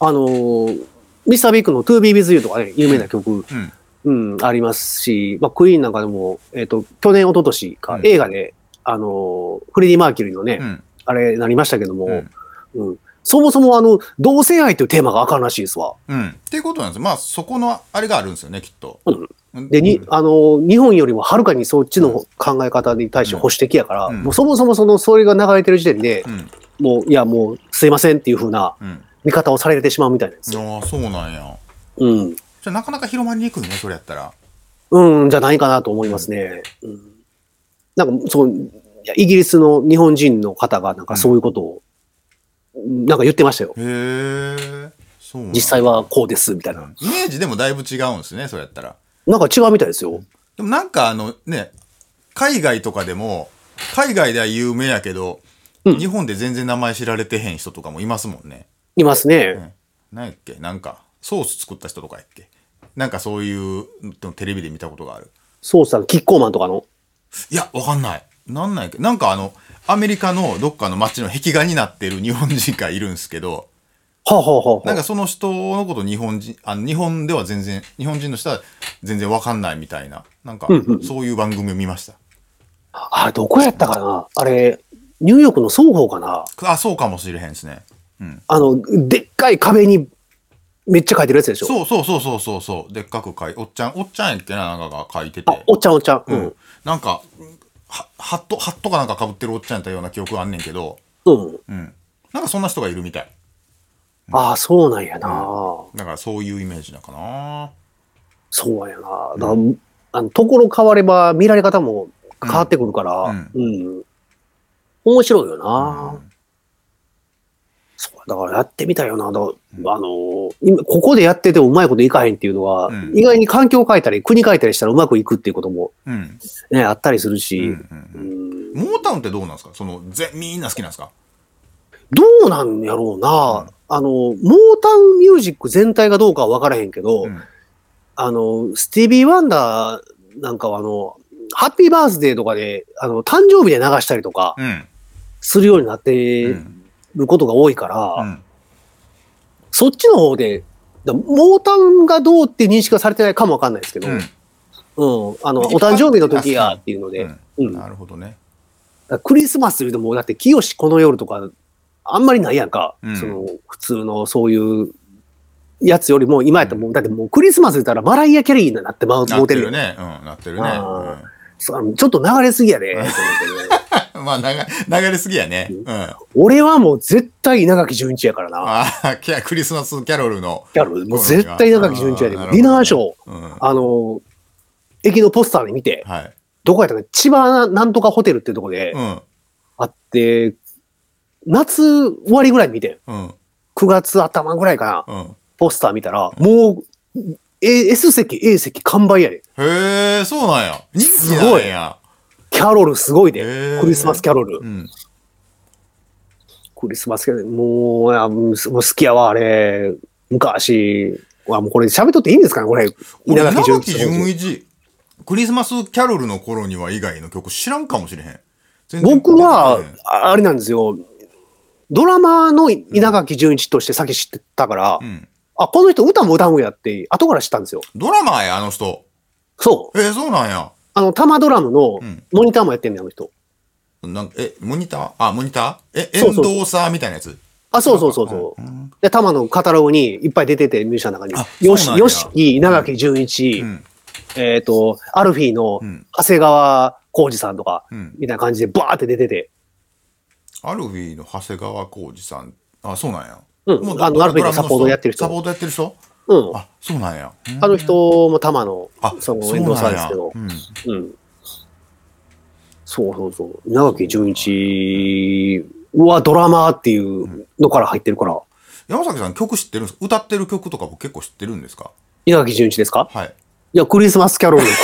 Speaker 1: あのーミスタービッグの To Be With You とかね、有名な曲、
Speaker 2: うん。
Speaker 1: うん、ありますし、まあ、クイーンなんかでも、えっ、と、去年、一昨年か、
Speaker 2: うん
Speaker 1: 映画で、あのーフレディ・マーキュリーのね、
Speaker 2: うん。
Speaker 1: あれなりましたけども、
Speaker 2: うん
Speaker 1: うんそもそもあの、同性愛というテーマがあかんらしいですわ。
Speaker 2: うん。っていうことなんですまあ、そこの、あれがあるんですよね、きっと。うん
Speaker 1: で、に、あのー日本よりもはるかにそっちの考え方に対して保守的やから、
Speaker 2: うん
Speaker 1: もうそもそもその、それが流れてる時点で、
Speaker 2: うん。
Speaker 1: もう、いや、もう、すいませんっていうふうな
Speaker 2: うん。
Speaker 1: 見方をされてしまうみたいなんですよ。
Speaker 2: ああ、そうなんや。
Speaker 1: うん。
Speaker 2: じゃあ、なかなか広まりにくいね、それやったら。
Speaker 1: うん、じゃないかなと思いますね。うん。なんか、そう、イギリスの日本人の方が、なんかそういうことを、なんか言ってましたよ。
Speaker 2: へえ。そう
Speaker 1: 実際はこうです、みたいな。
Speaker 2: イメージでもだいぶ違うんですね、そうやったら。
Speaker 1: なんか違うみたいですよ。
Speaker 2: でもなんかあのね、海外とかでも、海外では有名やけど、
Speaker 1: うん
Speaker 2: 日本で全然名前知られてへん人とかもいますもんね。
Speaker 1: いますね。
Speaker 2: 何やっけ？なんか、ソース作った人とかやっけ？なんかそういうのテレビで見たことがある。
Speaker 1: そうさん、キッコーマンとかの？
Speaker 2: いや、わかんない。なんなんやっけ？なんかあの、アメリカのどっかの街の壁画になってる日本人がいるんですけど、
Speaker 1: はあ、はあはあはあ、
Speaker 2: なんかその人のこと日本人、あの日本では全然、日本人の人は全然わかんないみたいな、なんか
Speaker 1: うんうん
Speaker 2: そういう番組を見ました。
Speaker 1: あれ、どこやったかな？あれ、ニューヨークの双方かな
Speaker 2: あ、そうかもしれへんですね。うん。
Speaker 1: あの、でっかい壁にめっちゃ書いてるやつでしょ
Speaker 2: そうそうそうそうそうそう。でっかく書いおっちゃん、おっちゃんやっけな、なんかが書いてて。
Speaker 1: あ、おっちゃんおっちゃん。う
Speaker 2: うんん。。なんか、はハット、ハットかなんか被ってるおっちゃんやったような記憶があんねんけど、
Speaker 1: うん。
Speaker 2: うん。なんかそんな人がいるみたい。
Speaker 1: ああ、そうなんやな、
Speaker 2: だからそういうイメージなのかな。
Speaker 1: そうやな。だからあの、ところ変われば見られ方も変わってくるから、
Speaker 2: う
Speaker 1: うんん。面白いよな、
Speaker 2: うん。
Speaker 1: そうだからやってみたいよな。だからあの今ここでやっててもうまいこといかへんっていうのは、
Speaker 2: うん。
Speaker 1: 意外に環境変えたり、国変えたりしたらうまくいくっていうことも
Speaker 2: うん。
Speaker 1: ね、あったりするし、
Speaker 2: うんうん
Speaker 1: う
Speaker 2: うん。
Speaker 1: ん
Speaker 2: モータウンってどうなんですか？その、ぜ、みんな好きなんですか？
Speaker 1: どうなんやろうな、
Speaker 2: うん。
Speaker 1: あの、モータウンミュージック全体がどうかは分からへんけど、
Speaker 2: うん。
Speaker 1: あの、スティービー・ワンダーなんかはあの、ハッピーバースデーとかで、あの、誕生日で流したりとか
Speaker 2: うん。
Speaker 1: するようになって
Speaker 2: うん。
Speaker 1: ることが多いから、
Speaker 2: うん。
Speaker 1: そっちの方で、だモータウンがどうって認識はされてないかもわかんないですけど、
Speaker 2: う
Speaker 1: うん
Speaker 2: ん。
Speaker 1: あの、お誕生日の時やっていうので、
Speaker 2: うんなるほどね。
Speaker 1: らクリスマスでも、だって、清この夜とか、あんまりないやんか。
Speaker 2: うん
Speaker 1: その、普通のそういうやつよりも、今やったらもう、だってもうクリスマス言ったらマライア・キャリーになってまう、
Speaker 2: な
Speaker 1: もうてるよ。
Speaker 2: ってるね。うん。なってるね。
Speaker 1: ちょっと流れすぎやで、ね
Speaker 2: うん。まあ、流流れすぎやね。うん。あ
Speaker 1: 俺はもう絶対稲垣潤一やからな。
Speaker 2: あ、クリスマスキャロルの。
Speaker 1: キャロル、もう絶対稲垣潤一やで。ディナーショー、
Speaker 2: うん。
Speaker 1: あの、駅のポスターで見て、
Speaker 2: はい。
Speaker 1: どこやったかな？千葉なんとかホテルっていうとこで
Speaker 2: うん。
Speaker 1: あって、夏終わりぐらいに見て、
Speaker 2: うん。
Speaker 1: 9月頭ぐらいかな、
Speaker 2: うん。
Speaker 1: ポスター見たら、もう、A- S 席、A 席完売やで。
Speaker 2: へえ、そうなんや。人気
Speaker 1: すごい
Speaker 2: なんや。
Speaker 1: キャロルすごいで。クリスマスキャロル
Speaker 2: う。ん。
Speaker 1: クリスマスキャロル、もう、いやもう好きやわ、あれ。昔。わもうこれ喋っとっていいんですかねこれ。
Speaker 2: 俺
Speaker 1: 稲垣
Speaker 2: 稲
Speaker 1: 潤
Speaker 2: 垣潤一、クリスマスキャロルの頃には以外の曲知らんかもしれへん。
Speaker 1: 僕はあれなんですよ。ドラマの稲垣潤一として先知ってたから、
Speaker 2: うん。
Speaker 1: あ、この人歌も歌うんやって、後から知ったんですよ。
Speaker 2: ドラマーや、あの人。
Speaker 1: そう。
Speaker 2: えー、そうなんや。
Speaker 1: あの、タマドラムの
Speaker 2: うん
Speaker 1: モニターもやってんねん、あの人。
Speaker 2: なんかえ、モニター？あ、モニター？え、エンドーサーみたいなやつ？
Speaker 1: あ、そうそうそうそう。
Speaker 2: ん
Speaker 1: で、タマのカタログにいっぱい出てて、ミュージシャンの中に
Speaker 2: あ。
Speaker 1: よし、よしき、稲垣潤一、
Speaker 2: うん。
Speaker 1: えっ、と、アルフィーの
Speaker 2: うん
Speaker 1: 長谷川浩二さんとか、
Speaker 2: うん。
Speaker 1: みたいな感じでバーって出てて。
Speaker 2: アルフィーの長谷川浩二さん。あ、そうなんや。
Speaker 1: うん
Speaker 2: もう
Speaker 1: あのアルフィーのサポートやってる人
Speaker 2: サポートやってる人？
Speaker 1: うん。
Speaker 2: あ、そうなんや。
Speaker 1: あの人もタマの
Speaker 2: あ、、
Speaker 1: その、
Speaker 2: そう
Speaker 1: エンドサ
Speaker 2: なん
Speaker 1: ですけど。
Speaker 2: うん。
Speaker 1: うん。そうそうそう。稲垣潤一はドラマーっていうのから入ってるから。
Speaker 2: 山崎さん曲知ってるんですか？歌ってる曲とかも結構知ってるんですか？
Speaker 1: 稲垣潤一ですか？
Speaker 2: はい。
Speaker 1: いや、クリスマスキャロルの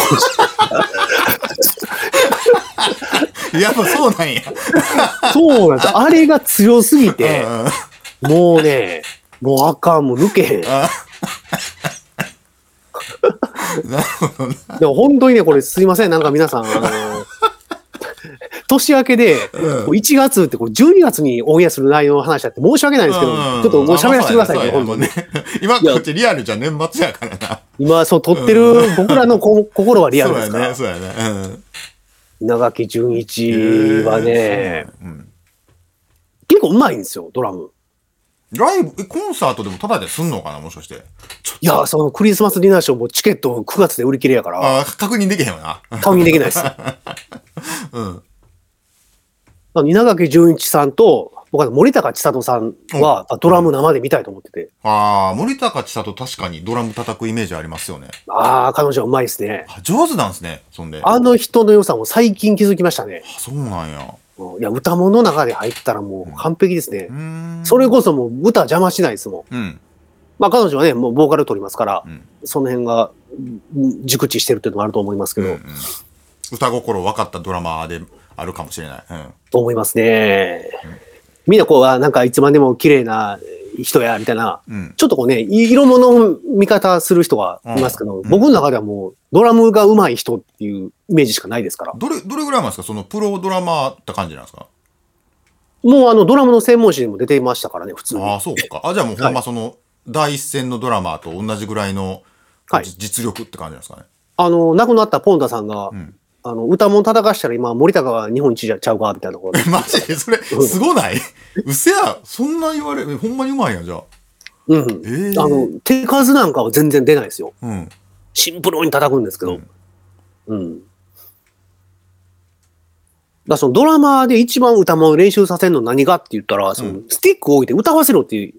Speaker 2: やっぱそうなんや。
Speaker 1: そうなんですよ。あれが強すぎて、
Speaker 2: うん
Speaker 1: もうね、もうあかん、もう抜けへん。
Speaker 2: あ なるほどな。
Speaker 1: でも本当にね、これすいません、なんか皆さん、あの、年明けで、
Speaker 2: うん
Speaker 1: こう1月ってこう12月にオンエアする内容の話だって申し訳ないんですけど、
Speaker 2: うん
Speaker 1: ちょっともう喋らせてくださいね、
Speaker 2: あまあ。そうやね今こっちリアルじゃ年末やからな。
Speaker 1: 今、そう、撮ってる僕らのこ心はリアルですから。
Speaker 2: そうやね、そうやね。
Speaker 1: 稲垣潤
Speaker 2: うん。
Speaker 1: 一はね、
Speaker 2: うん
Speaker 1: 結構うまいんですよ、ドラム。
Speaker 2: ライブ、えコンサートでもタダですんのかなもしかして。
Speaker 1: いや、そのクリスマスディナーショーもチケット9月で売り切れやから、
Speaker 2: あ確認できへんわな。
Speaker 1: 確認できないです。
Speaker 2: うん。
Speaker 1: 稲垣潤一さんと、僕は森高千里さんは、あドラム生で見たいと思ってて、
Speaker 2: ああ、森高千里確かにドラム叩くイメージありますよね。
Speaker 1: ああ、彼女はうまいですね。
Speaker 2: あ上手なんですね、そんで。あ
Speaker 1: あの人の良さも最近気づきましたね。
Speaker 2: そうなんや。
Speaker 1: うんいや、歌物の中で入ったらもう完璧ですね。それこそもう歌邪魔しないですもん。
Speaker 2: うん。
Speaker 1: まあ彼女はね、もうボーカル取りますから
Speaker 2: う、ん。
Speaker 1: その辺がうん熟知してるっていうのもあると思いますけど、
Speaker 2: うんうん歌心分かったドラマーであるかもしれない。うん。
Speaker 1: と思いますね。みんなこう、あなんかいつまでも綺麗な人や、みたいな、
Speaker 2: うん。
Speaker 1: ちょっとこうね、い色物の見方する人がいますけど、
Speaker 2: うん
Speaker 1: 僕の中ではもうドラムが上手い人っていうイメージしかないですから。
Speaker 2: どれ、どれぐらい前ですか？そのプロドラマーって感じなんですか？
Speaker 1: もうあのドラムの専門誌にも出ていましたからね、普通に。
Speaker 2: ああ、そうか。あ、じゃあもうほんまその、第一線のドラマーと同じぐらいの、
Speaker 1: はい
Speaker 2: じ実力って感じなんですかね？
Speaker 1: あの、亡くなったポンタさんが、
Speaker 2: うん。
Speaker 1: あの、歌もん叩かしたら今、森高が日本一じゃちゃうか、みたいなところで。
Speaker 2: マジ？でそれ、すごない？うせや、そんな言われ、えほんまにうまいやん、じゃあ。
Speaker 1: うん。
Speaker 2: ええ
Speaker 1: あの、手数なんかは全然出ないですよ。
Speaker 2: うん。
Speaker 1: シンプルに叩くんですけど。うん。だからそのドラマーで一番歌も練習させるの何がって言ったら、そのスティックを置いて歌わせろっていう、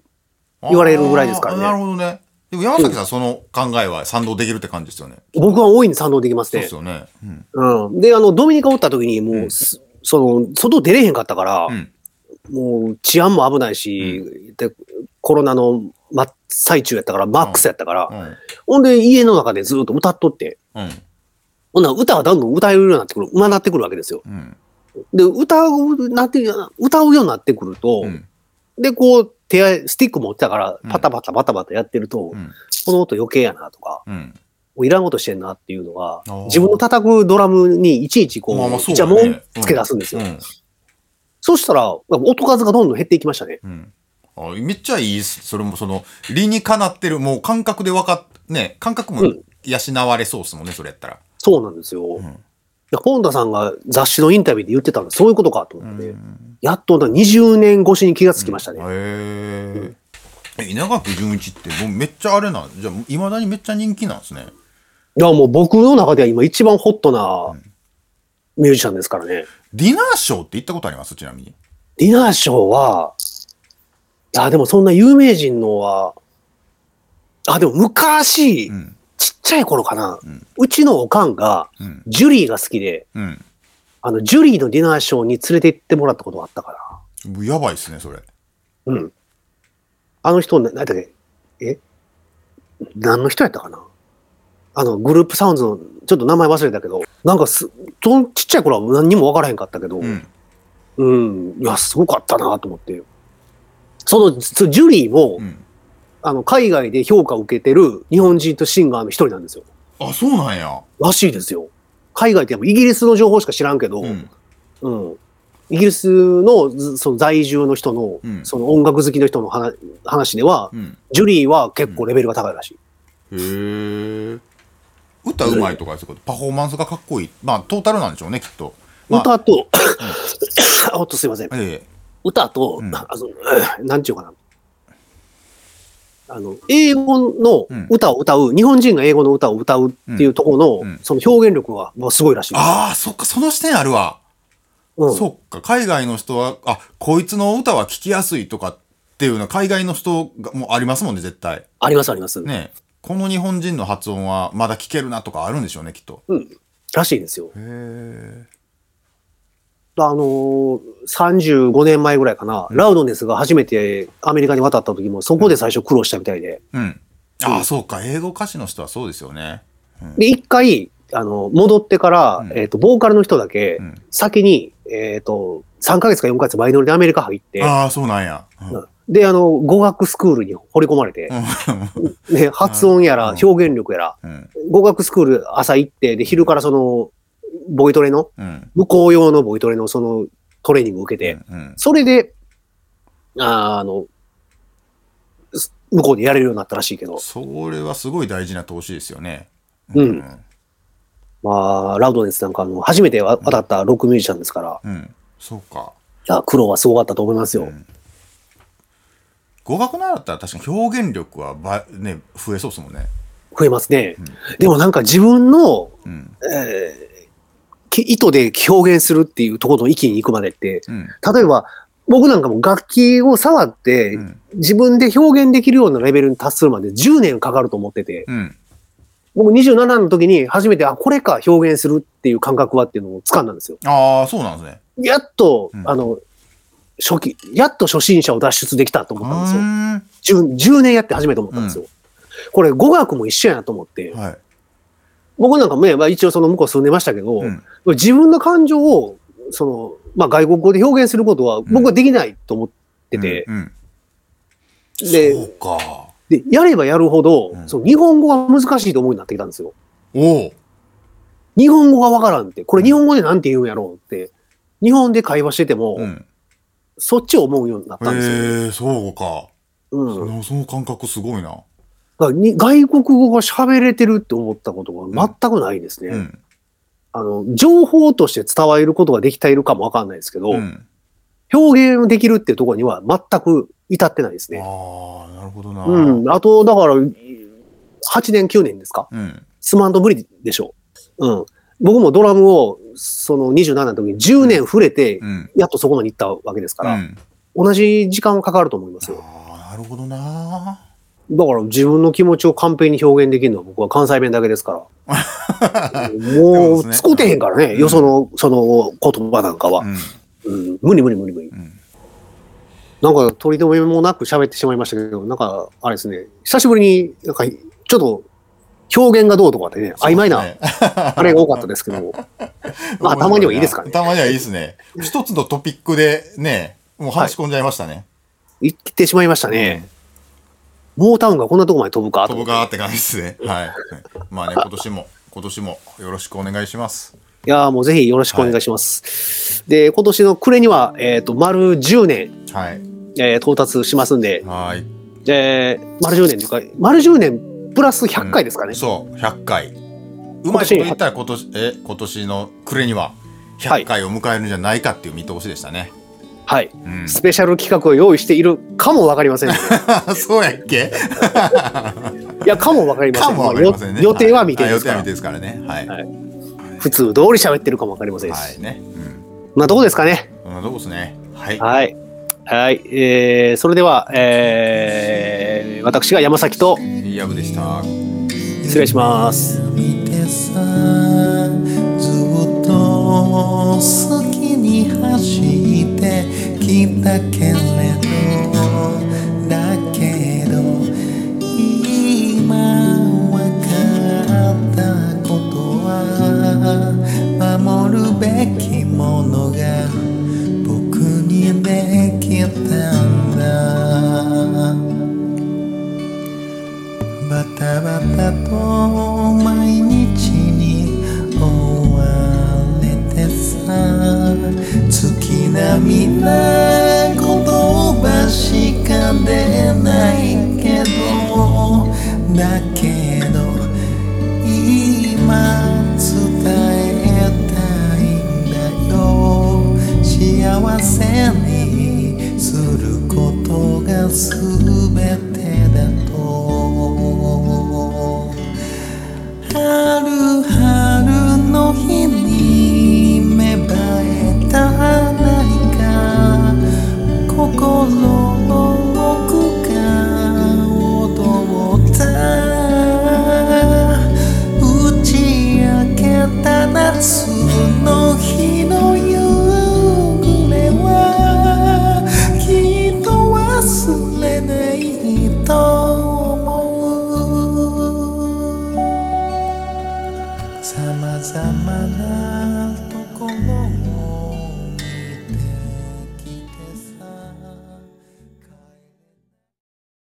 Speaker 1: 言われるぐらいですからね
Speaker 2: なるほどね。でも山崎さん、その考えは賛同できるって感じですよね。
Speaker 1: 僕は大いに賛同できますね
Speaker 2: そうです。よね。うん。
Speaker 1: うん。で、あの、ドミニカおった時にもう、
Speaker 2: うん
Speaker 1: すその、外出れへんかったから、
Speaker 2: うん。
Speaker 1: もう治安も危ないし、で、コロナの真っ最中やったから、マックスやったから、
Speaker 2: うん。
Speaker 1: ほんで家の中でずっと歌っとって、
Speaker 2: うん。
Speaker 1: ほんなら歌がどんどん歌えるようになってくる、うまなってくるわけですよ。
Speaker 2: うん。
Speaker 1: で、歌う、なって、歌うようになってくると、
Speaker 2: うん。
Speaker 1: で、こう、手合スティック持ってたから
Speaker 2: うん、
Speaker 1: パタパタパタパタやってると、
Speaker 2: うん。
Speaker 1: この音余計やなとか、
Speaker 2: うん。
Speaker 1: もういらんことしてんなっていうのが自分の叩くドラムにいちいちこう、
Speaker 2: まあまあそう
Speaker 1: イチャ
Speaker 2: だね
Speaker 1: モンつけ出すんですよ。
Speaker 2: うん。
Speaker 1: そしたら、音数がどんどん減っていきましたね。
Speaker 2: うん。あめっちゃいい。それもその、理にかなってる、もう感覚で分かっ、ね、感覚も
Speaker 1: うん
Speaker 2: 養われそうっすもんね、それやったら。
Speaker 1: そうなんですよ。
Speaker 2: ん
Speaker 1: いやポンタさんが雑誌のインタビューで言ってたのそういうことかと思って、
Speaker 2: うん
Speaker 1: やっとな20年越しに気がつきましたね。
Speaker 2: へえ。え稲垣潤一ってもうめっちゃあれなんじゃあいまだにめっちゃ人気なんですね。
Speaker 1: いや、もう僕の中では今一番ホットなミュージシャンですからね。
Speaker 2: ディナーショーって行ったことあります？ちなみに。
Speaker 1: ディナーショーは、いや、でもそんな有名人のは、あ、でも昔、
Speaker 2: うん。
Speaker 1: ちっちゃい頃かな、
Speaker 2: うん
Speaker 1: うちのおかんが、
Speaker 2: うん。
Speaker 1: ジュリーが好きで、
Speaker 2: うん。
Speaker 1: あの、ジュリーのディナーショーに連れて行ってもらったことがあったから。
Speaker 2: やばいっすね、それ。
Speaker 1: うん。あの人、な何だっけ？え？何の人やったかな？あの、グループサウンズの、ちょっと名前忘れたけど、なんかす、そのちっちゃい頃は何にも分からへんかったけど、
Speaker 2: うん。
Speaker 1: うん、いや、すごかったなと思って。その、そのジュリーも、
Speaker 2: うん
Speaker 1: あの、海外で評価を受けてる日本人とシンガーの一人なんですよ。
Speaker 2: あそうなんや
Speaker 1: らしいですよ。海外ってやっぱイギリスの情報しか知らんけど、
Speaker 2: うん
Speaker 1: うん。イギリスのずその在住の人の、
Speaker 2: うん
Speaker 1: その音楽好きの人の話話では、
Speaker 2: うん
Speaker 1: ジュリーは結構レベルが高いらしい。
Speaker 2: へえ歌うまいとかそういうことパフォーマンスがかっこいいまあトータルなんでしょうねきっと、まあ、
Speaker 1: 歌と、あ、おっとすいません。
Speaker 2: え
Speaker 1: 歌と、
Speaker 2: うん
Speaker 1: あその、なんていうかな。あの、英語の歌を歌う、日本人が英語の歌を歌うっていうところの、
Speaker 2: うんうん
Speaker 1: その表現力はもうすごいらしい。
Speaker 2: ああそっかその視点あるわ、
Speaker 1: うん、
Speaker 2: そっか海外の人はあこいつの歌は聴きやすいとかっていうのは海外の人がもうありますもんね絶対
Speaker 1: ありますあります。
Speaker 2: ねこの日本人の発音はまだ聞けるなとかあるんでしょうねきっと
Speaker 1: うん。らしいですよ。
Speaker 2: へえ
Speaker 1: あのー、35年前ぐらいかな、ラウドネスが初めてアメリカに渡った時も、そこで最初苦労したみたいで。
Speaker 2: うん。ああそうか。英語歌手の人はそうですよね。
Speaker 1: で、一回、あの、戻ってから、
Speaker 2: うん。
Speaker 1: えっ、と、ボーカルの人だけ
Speaker 2: う、ん。
Speaker 1: 先に、えっ、と、3ヶ月か4ヶ月前乗りでアメリカ入って、
Speaker 2: ああそうなんや、うん。
Speaker 1: うん。で、あの、語学スクールに掘り込まれて、ね、発音やら
Speaker 2: うん。
Speaker 1: 表現力やら、
Speaker 2: うん。
Speaker 1: 語学スクール朝行って、で、昼からその、ボイトレの、
Speaker 2: うん。
Speaker 1: 向こう用のボイトレのそのトレーニングを受けて、
Speaker 2: うん
Speaker 1: それで、あの、す向こうでやれるようになったらしいけど、
Speaker 2: それはすごい大事な投資ですよね。
Speaker 1: うん。まあ、ラウドネスなんかあの、初めてわ渡ったロックミュージシャンですから、
Speaker 2: うん。そうか。
Speaker 1: いや、苦労はすごかったと思いますよ。
Speaker 2: うん。語学習ったら確かに表現力はば、ね、増えそうですもんね。
Speaker 1: 増えますね。でもなんか自分の、
Speaker 2: うん。
Speaker 1: えーき意図で表現するっていうところの域に行くまでって、
Speaker 2: うん。
Speaker 1: 例えば、僕なんかも楽器を触って、
Speaker 2: うん。
Speaker 1: 自分で表現できるようなレベルに達するまで10年かかると思ってて、
Speaker 2: うん。
Speaker 1: 僕27の時に初めて、あ、これか表現するっていう感覚はっていうのを掴んだんですよ。
Speaker 2: ああ、そうなんですね。
Speaker 1: やっと、
Speaker 2: うん
Speaker 1: あの、初期、やっと初心者を脱出できたと思ったんですよ。
Speaker 2: う
Speaker 1: 10, 10年やって初めて思ったんですよ。これ語学も一緒やなと思って、
Speaker 2: はい。
Speaker 1: 僕なんかね、まあ、一応その向こう住んでましたけど、
Speaker 2: うん。
Speaker 1: 自分の感情を、その、まあ、外国語で表現することは僕はできないと思ってて、
Speaker 2: うん。うか。
Speaker 1: で、やればやるほど、
Speaker 2: うん
Speaker 1: その日本語が難しいと思うようになってきたんですよ。日本語がわからんって、これ日本語でなんて言うんやろうって、日本で会話してても、
Speaker 2: うん。
Speaker 1: そっちを思うようになったんですよ。
Speaker 2: へえ、そうか。
Speaker 1: うん。
Speaker 2: その感覚すごいな。
Speaker 1: 外国語が喋れてるって思ったことが全くないですね。
Speaker 2: うん。
Speaker 1: あの、情報として伝わることができているかもわかんないですけど、
Speaker 2: うん。
Speaker 1: 表現できるっていうところには全く至ってないですね。
Speaker 2: ああ、なるほどな。
Speaker 1: うん。あと、だから、8年、9年ですか？
Speaker 2: うん。
Speaker 1: すまんと無理でしょう。うん。僕もドラムを、その27の時に10年触れて
Speaker 2: う、ん。
Speaker 1: やっとそこまで行ったわけですから、
Speaker 2: うん。
Speaker 1: 同じ時間かかると思いますよ。
Speaker 2: ああ、なるほどな。
Speaker 1: だから自分の気持ちを完璧に表現できるのは僕は関西弁だけですから。もう、使うてへんからね、
Speaker 2: うん
Speaker 1: よその、その言葉なんかは
Speaker 2: う。ん。
Speaker 1: うん、無理無理無理無理。
Speaker 2: うん。
Speaker 1: なんか、取り留めもなく喋ってしまいましたけど、なんか、あれですね、久しぶりに、なんか、ちょっと、表現がどうとかってね、曖昧な、あれが多かったですけども。まあ、たまにはいいですかね。
Speaker 2: たまにはいいですね。一つのトピックでね、もう話し込んじゃいましたね。
Speaker 1: 言ってしまいましたね。モータウンがこんなとこまで飛ぶか。
Speaker 2: 飛ぶかって感じですね。はい。まあね、今年も、今年もよろしくお願いします。
Speaker 1: いやーもうぜひよろしくお願いします。で、今年の暮れには、えっ、と、丸10年、
Speaker 2: はい。
Speaker 1: えー到達しますんで、
Speaker 2: はい。
Speaker 1: えー丸10年というか、丸10年プラス100回ですかね。
Speaker 2: そう、100回。うまいこと言ったら今年、え、今年の暮れには100回を迎えるんじゃないかっていう見通しでしたね。
Speaker 1: はい。
Speaker 2: うん。
Speaker 1: スペシャル企画を用意しているかもわかりません、ね。
Speaker 2: そうやっけ？
Speaker 1: いや、かもわかりません。
Speaker 2: かもわかりませんね。
Speaker 1: 予定は未定ですから
Speaker 2: はい予定は未定。ですからね。はい。
Speaker 1: は
Speaker 2: はい
Speaker 1: 普通通り喋ってるかもわかりませんし。
Speaker 2: いね。
Speaker 1: まあ、どこですかね？
Speaker 2: うん。そんなとこですね。はい。
Speaker 1: はい。はい。えー、それでは、えー、私が山崎と
Speaker 2: イヤブでした。
Speaker 1: 失礼します。
Speaker 3: 走ってきたけれどだけど今わかったことは守るべきものが僕にできたんだ。バタバタと caminar.